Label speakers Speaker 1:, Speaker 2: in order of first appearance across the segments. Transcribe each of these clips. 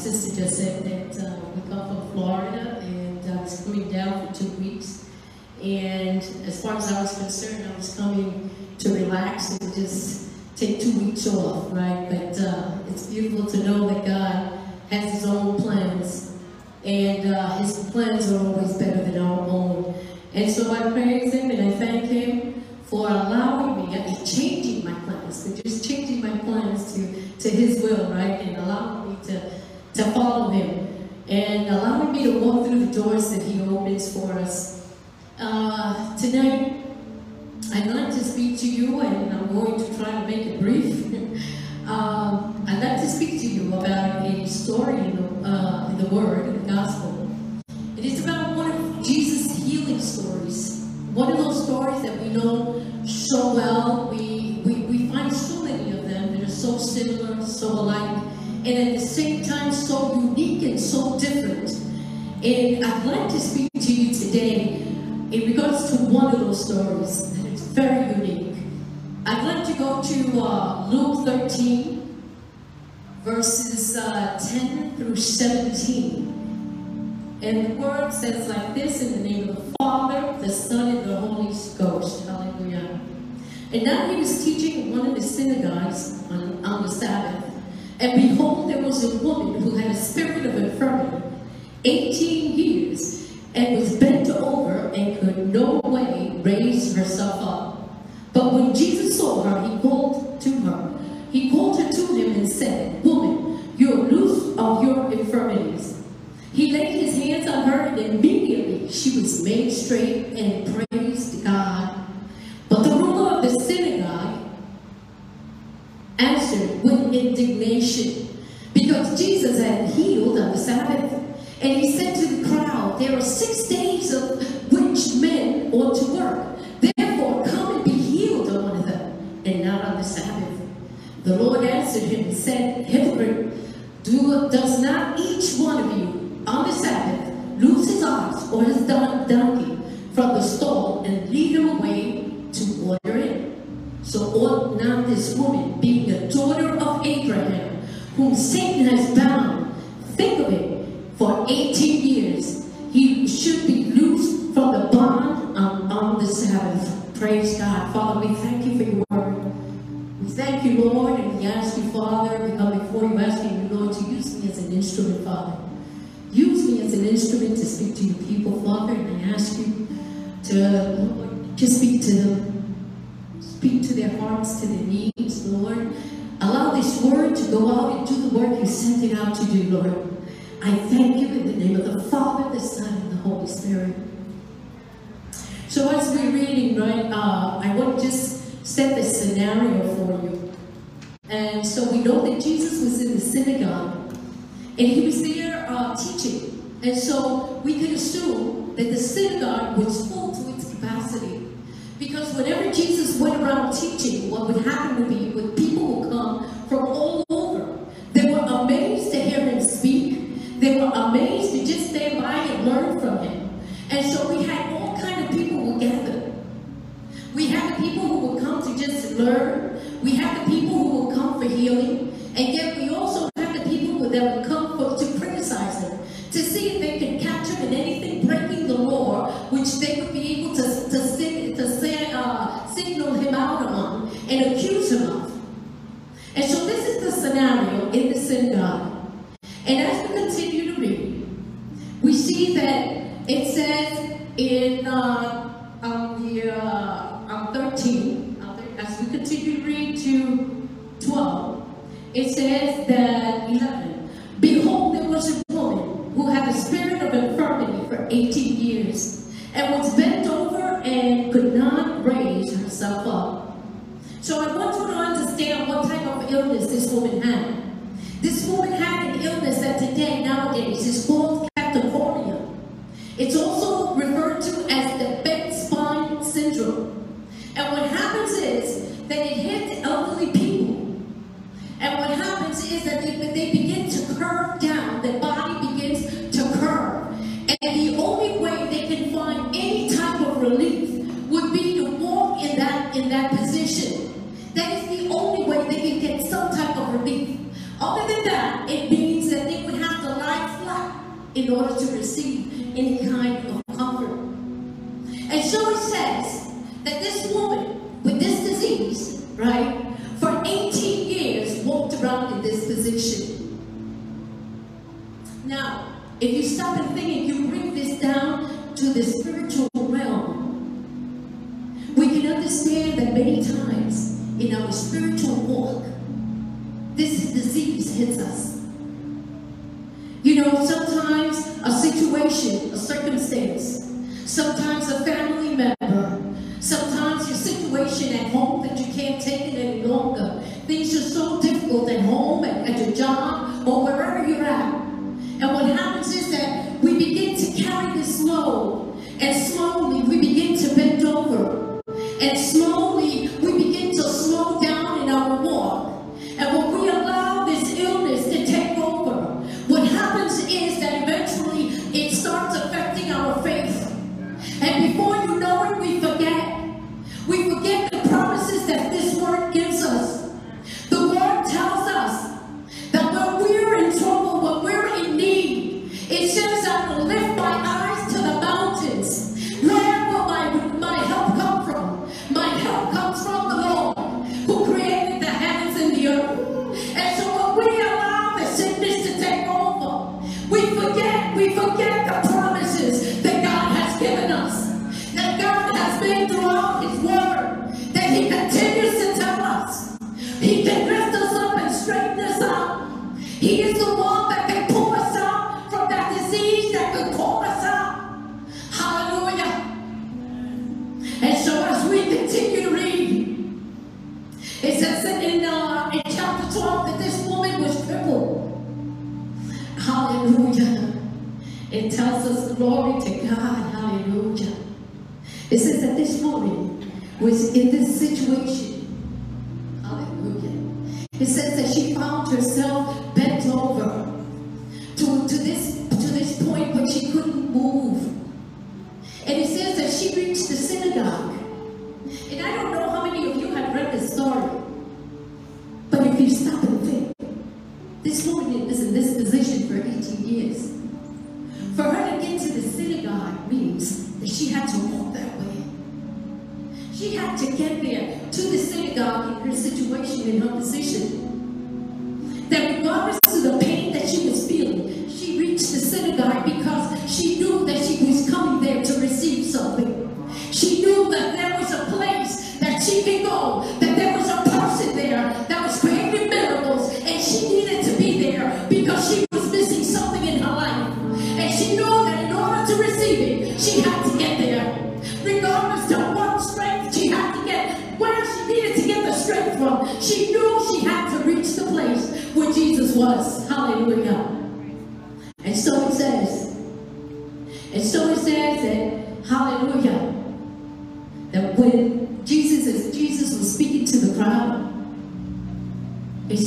Speaker 1: sister just said that uh, we come from Florida and I was coming down for two weeks. And as far as I was concerned, I was coming to relax and just take two weeks off, right? But uh, it's beautiful to know that God has His own plans, and uh, His plans are always better than our own. And so I praise Him and I thank Him for allowing me, and changing my plans, for just changing my plans to, to His will, right? And allowing me to, to follow Him, and allowing me to walk through the doors that He opens for us. Uh, tonight, I'd like to speak to you, and I'm going to try to make it brief. um, I'd like to speak to you about a story in the, uh, in the Word, in the Gospel. It is about one of Jesus' healing stories. One of those stories that we know so well. We, we, we find so many of them that are so similar, so alike, and at the same time so unique and so different. And I'd like to speak to you today in regards to one of those stories that is very unique. I'd like to go to uh, Luke 13, verses uh, 10 through 17. And the word says like this in the name of the Father, the Son, and the Holy Ghost. Hallelujah. And now he was teaching one of the synagogues on, on the Sabbath. And behold, there was a woman who had a spirit of infirmity, 18 years, and was bent over and could no way raise herself up. But when Jesus saw her, he called to her. He called her to him and said, Woman, you are loose of your infirmities. He laid his hands on her, and immediately she was made straight and praised God. But the ruler of the synagogue answered with because Jesus had healed on the Sabbath. And he said to the crowd, There are six days of which men ought to work. Therefore, come and be healed on one of them, and not on the Sabbath. The Lord answered him and said, Hypocrite, do, does not each one of you on the Sabbath loose his ox or his don- donkey from the stall and lead him away to water it? So ought not this woman, being a daughter of Abraham, whom Satan has bound, think of it, for 18 years, he should be loosed from the bond on, on the Sabbath. Praise God. Father, we thank you for your word. We thank you, Lord, and we ask you, Father, we come before you asking you, Lord, to use me as an instrument, Father. Use me as an instrument to speak to your people, Father, and I ask you to, Lord, just speak to them. Speak to their hearts, to their needs, Lord. Allow this word to go out and do the work you sent it out to do, Lord. I thank you in the name of the Father, the Son, and the Holy Spirit. So as we're reading, right, uh, I want to just set the scenario for you. And so we know that Jesus was in the synagogue, and he was there uh, teaching. And so we can assume that the synagogue was full to its capacity. Because whenever Jesus went around teaching, what would happen would be would people would come from all over. They were amazed to hear him speak. They were amazed to just stand by and learn from him. And so we had all kind of people who gathered. We had the people who would come to just learn. We had the people who would come for healing. And yet small slowly to God. Hallelujah. It says that this woman was in this situation. Hallelujah. It says that she found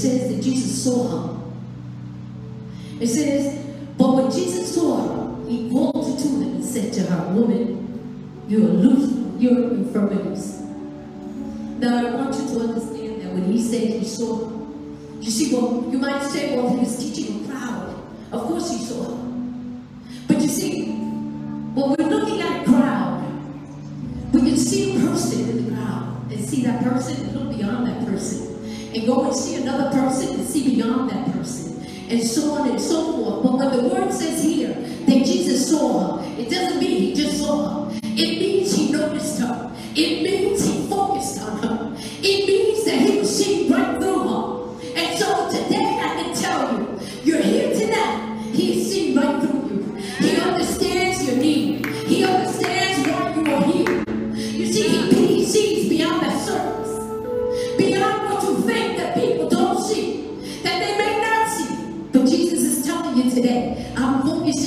Speaker 1: says that Jesus saw her. It says, but when Jesus saw her, he walked to her and said to her, Woman, you are loose your infirmities. Now I want you to understand that when he said he saw her, you see, well, you might say, well, he was teaching a crowd. Of course he saw her. and go and see another person and see beyond that person and so on and so forth. But when the word says here that Jesus saw her, it doesn't mean he just saw her. It means he noticed her. It means he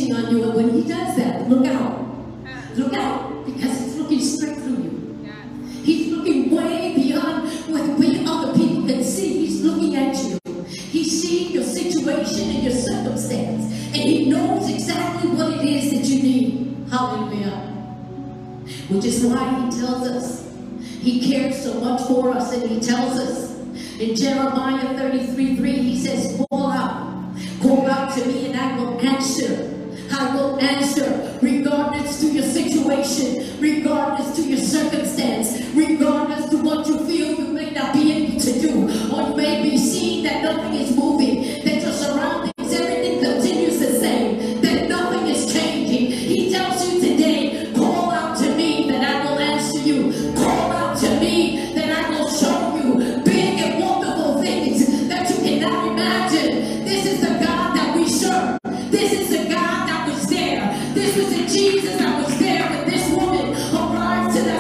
Speaker 1: waiting on you. And when he does that, look out. Look out, because he's looking straight through you. He's looking way beyond what we other people can see. He's looking at you. He's seeing your situation and your circumstance. And he knows exactly what it is that you need. Hallelujah. Which is why he tells us he cares so much for us and he tells us in Jeremiah 33, 3,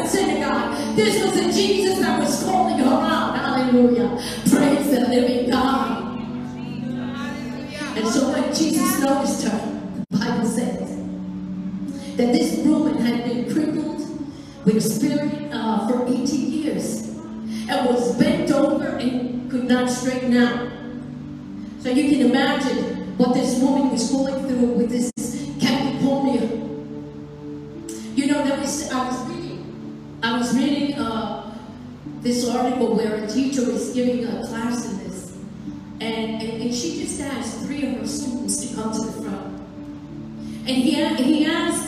Speaker 1: that synagogue. This was the Jesus that was calling her out. Hallelujah. Praise the living God. And so when Jesus noticed her, the Bible says that this woman had been crippled with a spirit uh, for 18 years and was bent over and could not straighten out. So you can imagine what this woman was going through with this article where a teacher was giving a class in this, and, and, and she just asked three of her students to come to the front. And he, he asked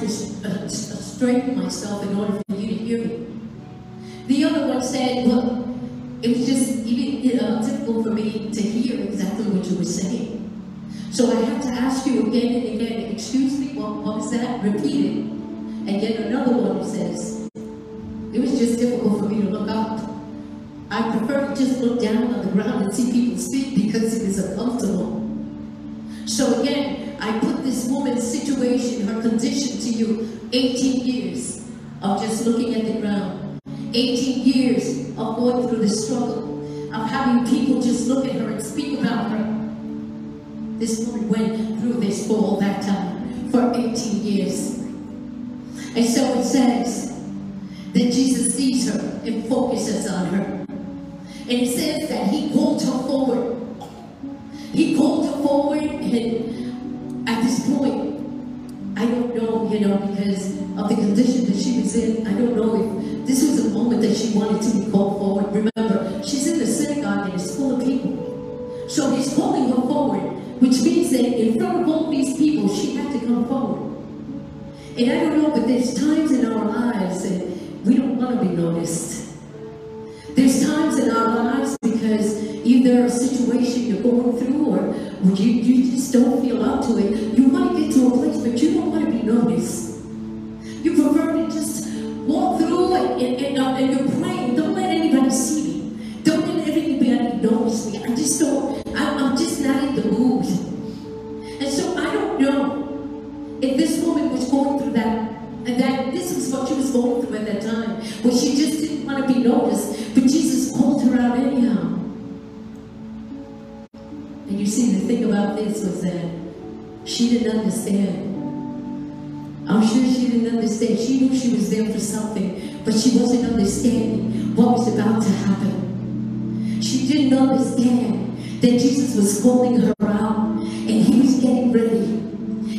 Speaker 1: to uh, straighten myself in order for you to hear me." The other one said, "Well, it was just even difficult for me to hear exactly what you were saying. So I have to ask you again and again, excuse me, what, what was that? Repeat it. And yet another one says, it was just difficult for me to look up. I prefer to just look down on the ground and see people speak because it is uncomfortable. So again, this woman's situation, her condition to you, 18 years of just looking at the ground. 18 years of going through the struggle, of having people just look at her and speak about her. This woman went through this for all that time, for 18 years. And so it says that Jesus sees her and focuses on her. And it says that he called her forward. He called her forward, and at this point, I don't know, you know, because of the condition that she was in, I don't know if this was a moment that she wanted to be called forward. Remember, she's in the synagogue and it's full of people. So he's calling her forward, which means that in front of all these people, she had to come forward. And I don't know, but there's times in our lives that we don't want to be noticed. There's times in our lives because either a situation you're going through or you, you just don't feel up to it. You want to get to a place, but you don't want to be noticed. You prefer understand. I'm sure she didn't understand. She knew she was there for something, but she wasn't understanding what was about to happen. She didn't understand that Jesus was calling her out and he was getting ready.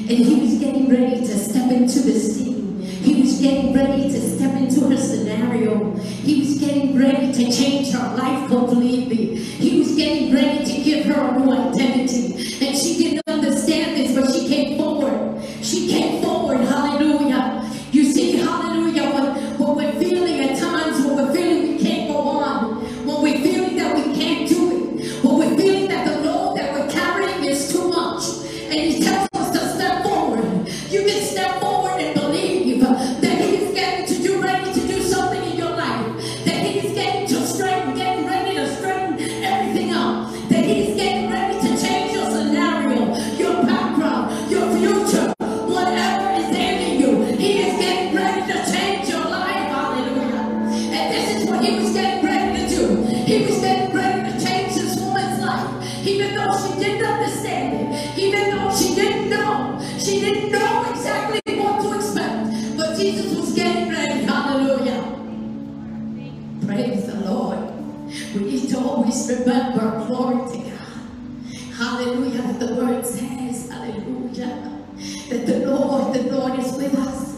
Speaker 1: And he was getting ready to step into the scene. He was getting ready to step into her scenario. He was getting ready to change her life completely. He was getting ready to give her a new identity. Jesus was getting ready. Hallelujah. Praise the Lord. We need to always remember, glory to God. Hallelujah. That the word says, hallelujah, that the Lord, the Lord is with us.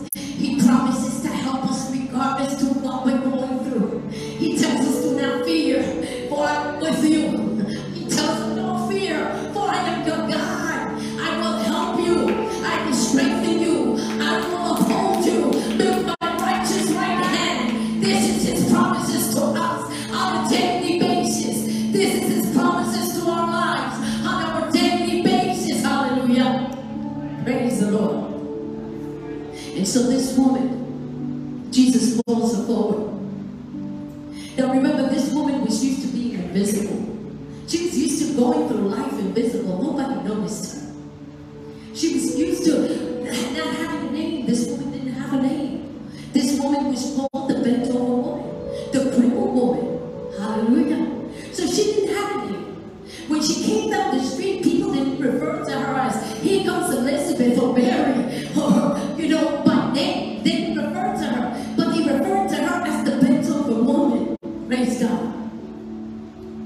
Speaker 1: Here comes Elizabeth or Mary, or, you know, by name. They didn't refer to her, but they referred to her as the bent over woman. Praise God.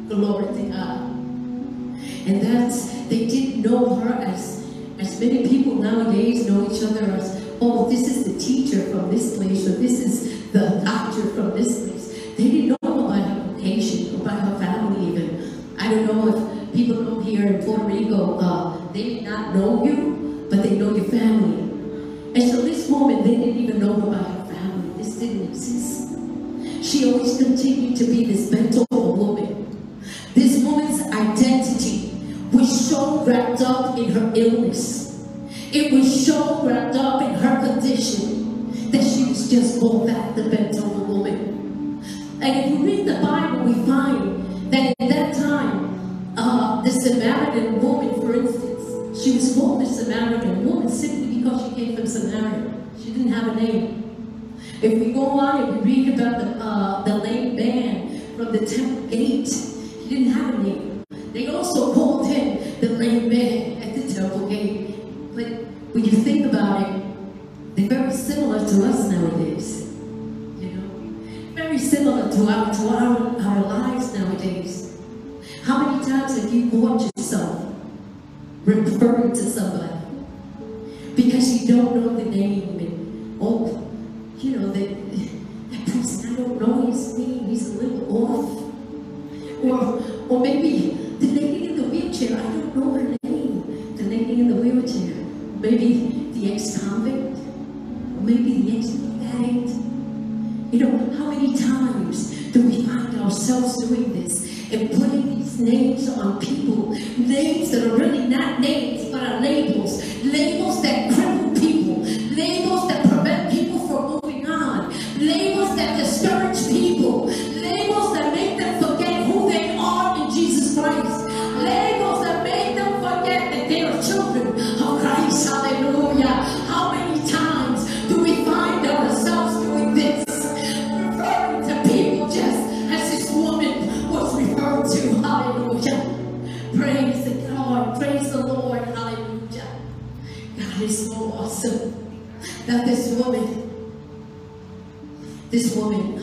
Speaker 1: Glory to God. And that's, they didn't know her as, as many people nowadays know each other as, oh, this is the teacher from this place, or this is the doctor from this They did not know you, but they know your family. And so this woman, they didn't even know about her family. This didn't exist. She always continued to be this over woman. This woman's identity was so wrapped up in her illness. It was so wrapped up in her condition that she was just called that the bent over woman. And if you read the Bible, we find that at that time, uh, the Samaritan woman, she was called the Samaritan woman simply because she came from Samaria. She didn't have a name. If we go on and we read about the, uh, the lame man from the temple gate, he didn't have a name. They also called him the lame man at the temple gate. But when you think about it, they're very similar to us nowadays. You know, very similar to our to our, our lives nowadays. How many times have you referring to somebody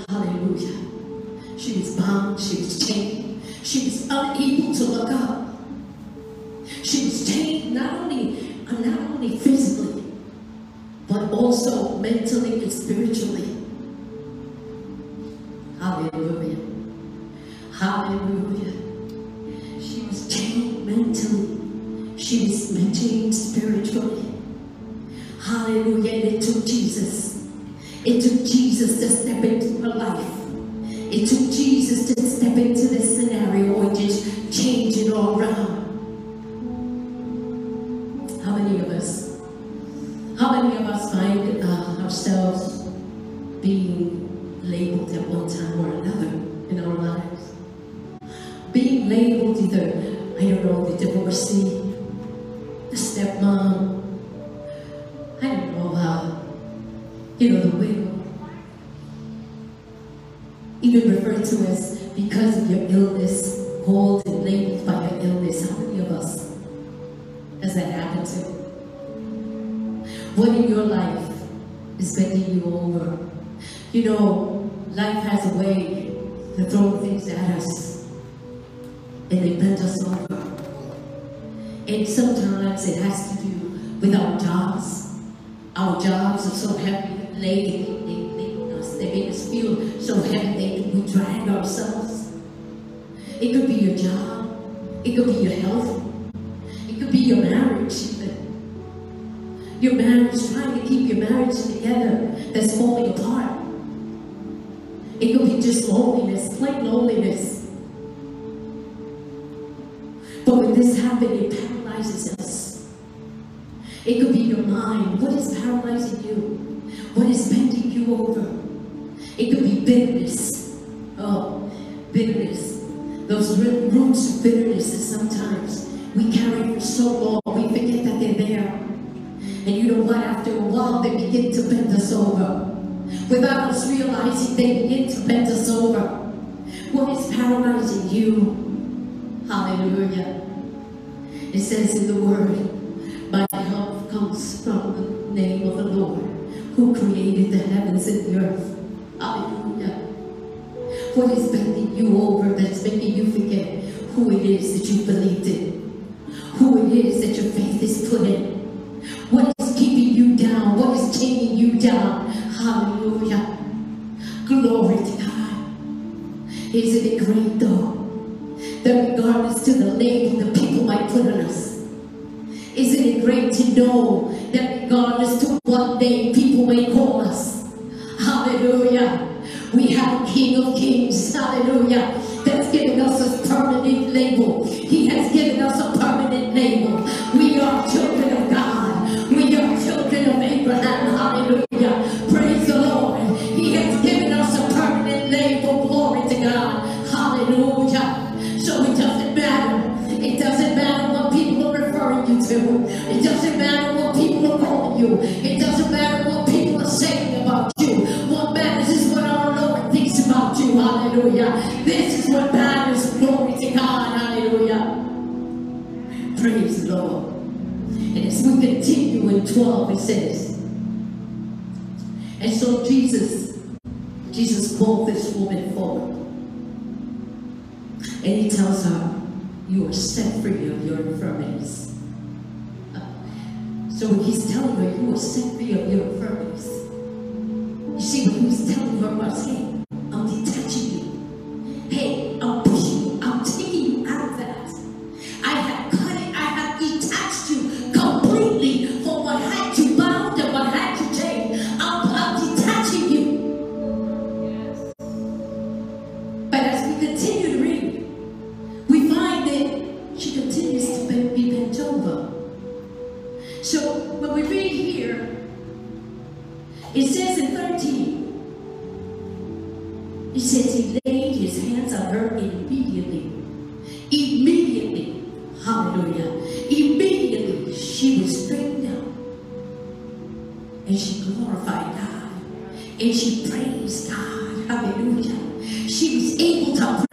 Speaker 1: hallelujah, she was bound, she was chained, she was unable to look up. She was chained not only, not only physically, but also mentally and spiritually. Hallelujah. Hallelujah. She was chained mentally. She was chained spiritually. Hallelujah. And it took Jesus. It took Jesus to step into her life. It took Jesus to step into this scenario and just change it all around. How many of us? How many of us find uh, ourselves being labeled at one time or another in our lives? Being labeled either, I don't know, the divorcee, the stepmom, you know, the widow. Even referred to as because of your illness, called and labeled by your illness. How many of us has that happened to? What in your life is bending you over? You know, life has a way to throw things at us, and they bend us over. And sometimes it has to do with our jobs. Our jobs are so heavy, they, they, uh, they, they make us feel so heavy that we drag ourselves. It could be your job. It could be your health. It could be your marriage even. Your marriage, trying to keep your marriage together that's falling apart. It could be just loneliness, plain loneliness. But when this happens, it paralyzes us. It could be your mind. What is paralyzing you? What is bending you over? It could be bitterness. Oh, bitterness. Those roots of bitterness that sometimes we carry for so long, we forget that they're there. And you know what? After a while, they begin to bend us over. Without us realizing, they begin to bend us over. What is paralyzing you? Hallelujah. It says in the word, my help comes from the name of the Lord who created the heavens and the earth. Hallelujah. What is bending you over that's making you forget who it is that you believed in? Who it is that your faith is put in? What is keeping you down? What is taking you down? Hallelujah. Glory to God. Isn't it great though? That regardless to the label the people might put on us. Isn't it great to know that regardless to what name people may call us. Hallelujah. We have a King of Kings. Hallelujah. That's given us a permanent label. He has given us a permanent label. We are children of God. We are children of Abraham. Hallelujah. Praise the Lord. He has given us a permanent label. Glory to God. Hallelujah. So doesn't to. It doesn't matter what people are calling you. It doesn't matter what people are saying about you. What matters is what our Lord thinks about you. Hallelujah. This is what matters. Glory to God. Hallelujah. Praise the Lord. And as we continue in 12, it says, and so Jesus, Jesus called this woman forward. And he tells her, you are set free of your infirmities. So he's telling her, you will set free of your infirmities. You see, what he was telling her was, hey, it says he laid his hands on her immediately. Immediately. Hallelujah. Immediately she was straightened out. And she glorified God. And she praised God. Hallelujah. She was able to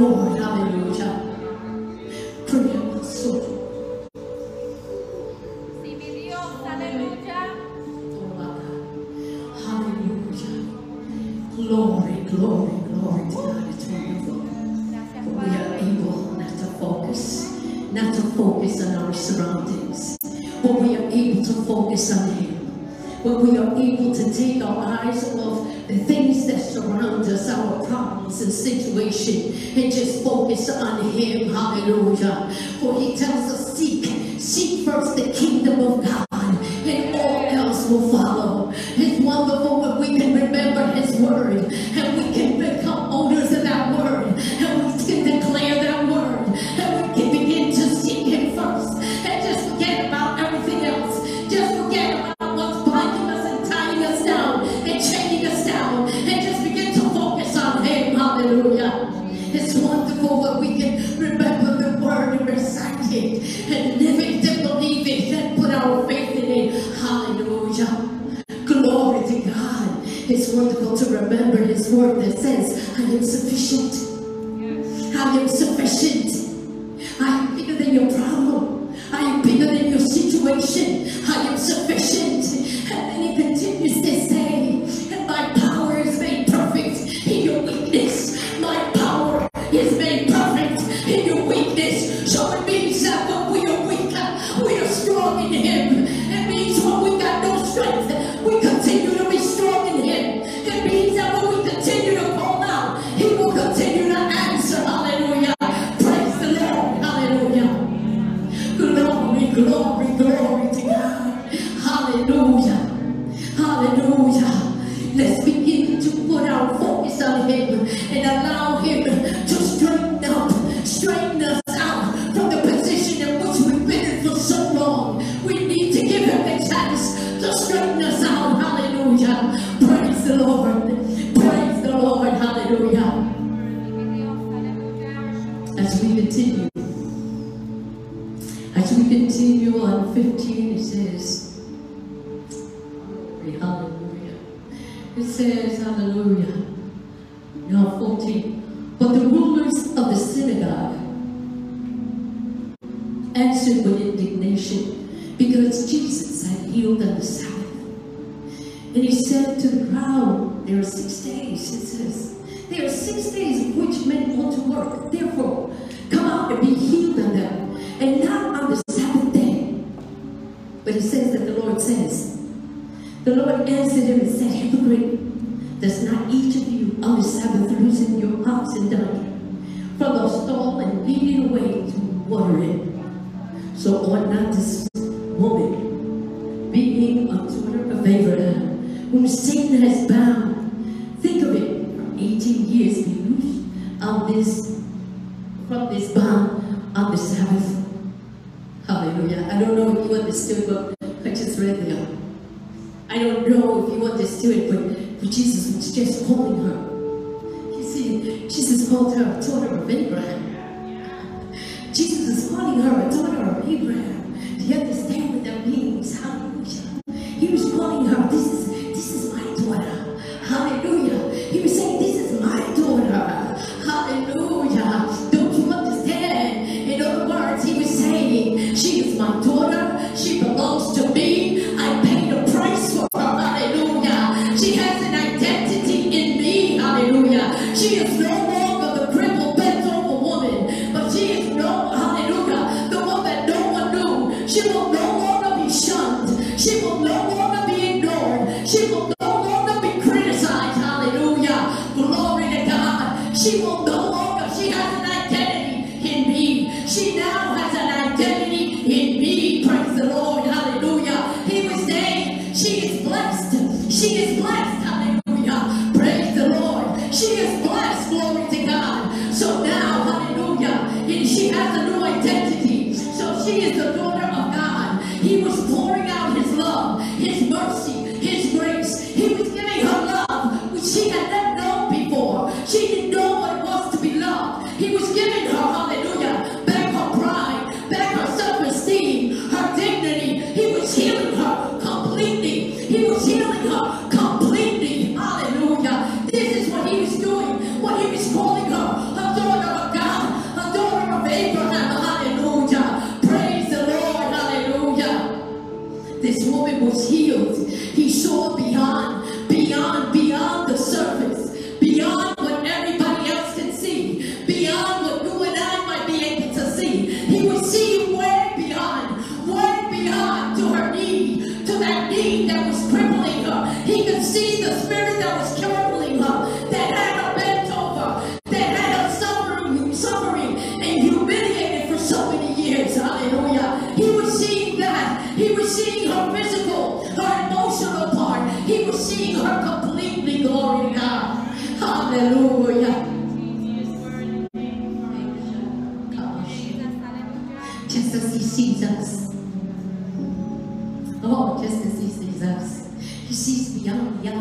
Speaker 2: aleluya.
Speaker 1: Hallelujah. Glory, glory, glory to God. It's wonderful. But we are able not to focus, not to focus on our surroundings, but we are able to focus on Him. But we are able to take our eyes off the things that surround us, our problems and situation, and just focus on Him. Hallelujah. For He tells us, To remember His word that says, I am sufficient. I am sufficient. I am bigger than your problem. I am bigger than your situation. I am sufficient. And then Hallelujah. It says, Hallelujah. Now 14. But the rulers of the synagogue answered with indignation because Jesus had healed on the Sabbath. And he said to the crowd, There are six days, it says. There are six days which men ought to work. Therefore, come out and be healed on them, and Answered him and said, Hypocrite, does not each of you on the Sabbath loosen your ox and donkey from the stall and lead it away to water it? So ought not this woman, being a daughter of Abraham, whom Satan has bound, think of it, for 18 years be loosed this, from this bond on the Sabbath. Hallelujah. I don't know if you understood what I just read there. I don't if you understood, but, but Jesus was just calling her. You see, Jesus called her a daughter of Abraham. Jesus is calling her a daughter of Abraham. Do you understand what that means? Hallelujah.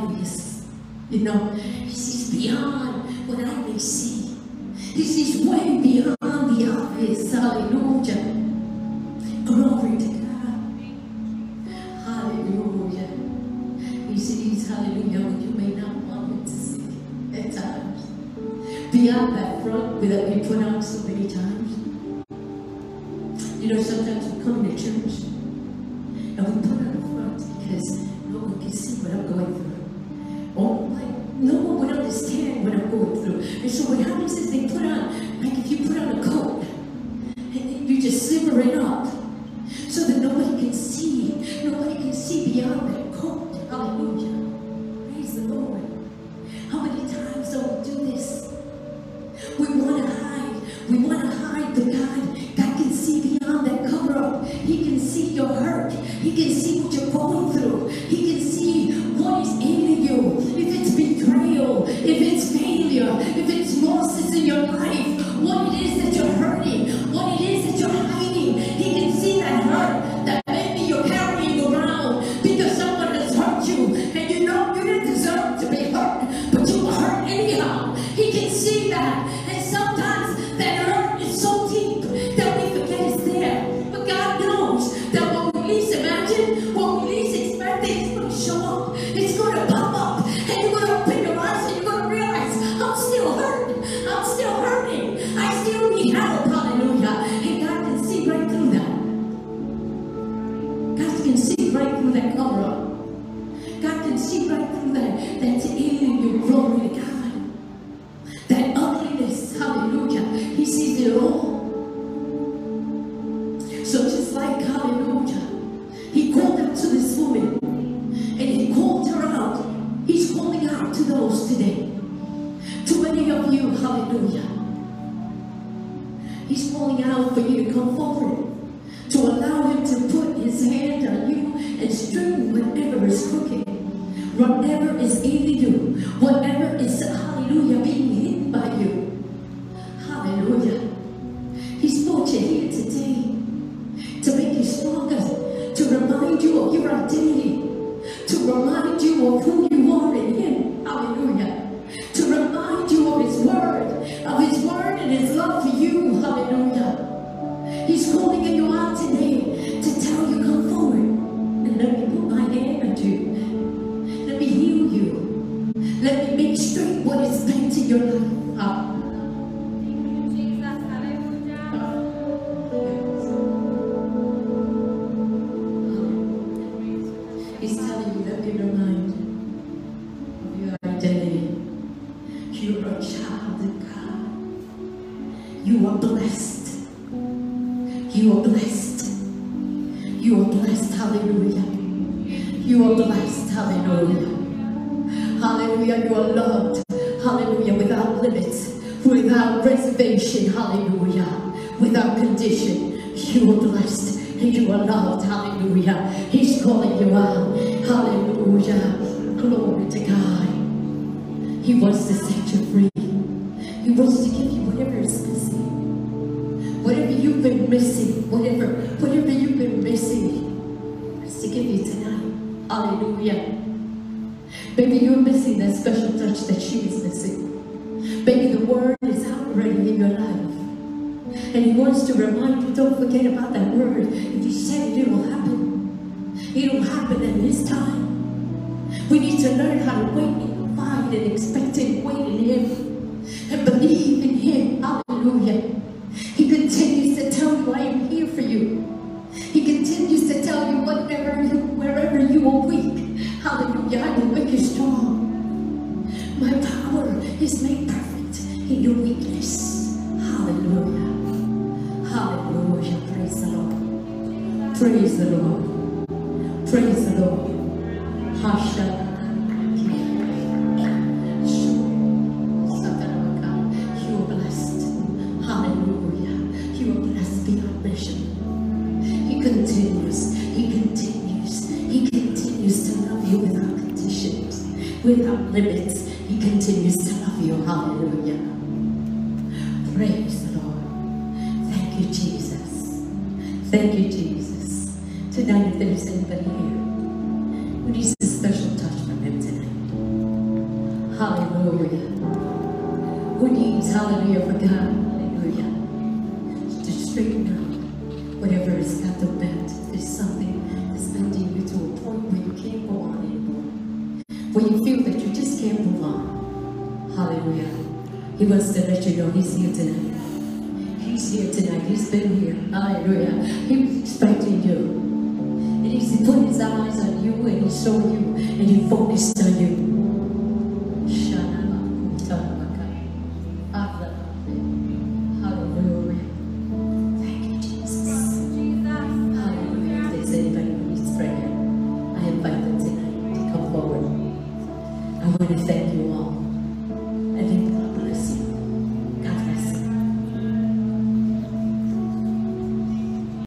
Speaker 1: this. You know, he sees beyond what I may see. He sees way beyond the obvious. Hallelujah. Glory to God. Hallelujah. He sees, hallelujah, what you may not want him to see at times. Beyond that front that we put on so many times. You know, sometimes we come to church and we put on a front because no one can see what I'm going through no one would understand what I'm going through. And so what happens is they put on, like if you put on a coat, and you just sliver it up so that nobody can see. Nobody can see beyond that coat. Hallelujah. Praise the Lord. How many times do we do this? We want to hide. We want to hide the God. God can see beyond that cover up. He can see your hurt. He can see what you're going through. to remind you of who salvation, hallelujah, without condition. You are blessed and you are loved, hallelujah. He's calling you out, hallelujah. Glory to God. He wants to set you free. He wants to give you whatever is missing. Whatever you've been missing, whatever, whatever you've been missing, it's to give you tonight. Hallelujah. Maybe you're missing that special touch that she is missing. Already in your life. And he wants to remind you, don't forget about that word. If he said it, it will happen. It will happen in his time. We need to learn how to wait and find and expect wait in him. And believe in him. Hallelujah. He continues to tell you, I am here for you. He continues to tell you whatever you, wherever you are weak. Hallelujah. I will make you strong. My power is made the Lord. Praise the Lord. Hasha. You are blessed. Hallelujah. You are blessed beyond measure. He continues, He continues, He continues to love you without conditions, without limits. He continues to love you. Hallelujah. Praise anybody here who needs a special touch from Him tonight, hallelujah. Who needs, hallelujah, for God, hallelujah, to straighten out whatever is got the bent. There's something that's bending you to a point where you can't go on anymore. Where you feel that you just can't move on. Hallelujah. He wants to let you know He's here tonight. He's here tonight. He's been here. Hallelujah. He was expecting you. Put His eyes on you and He saw you and He focused on you.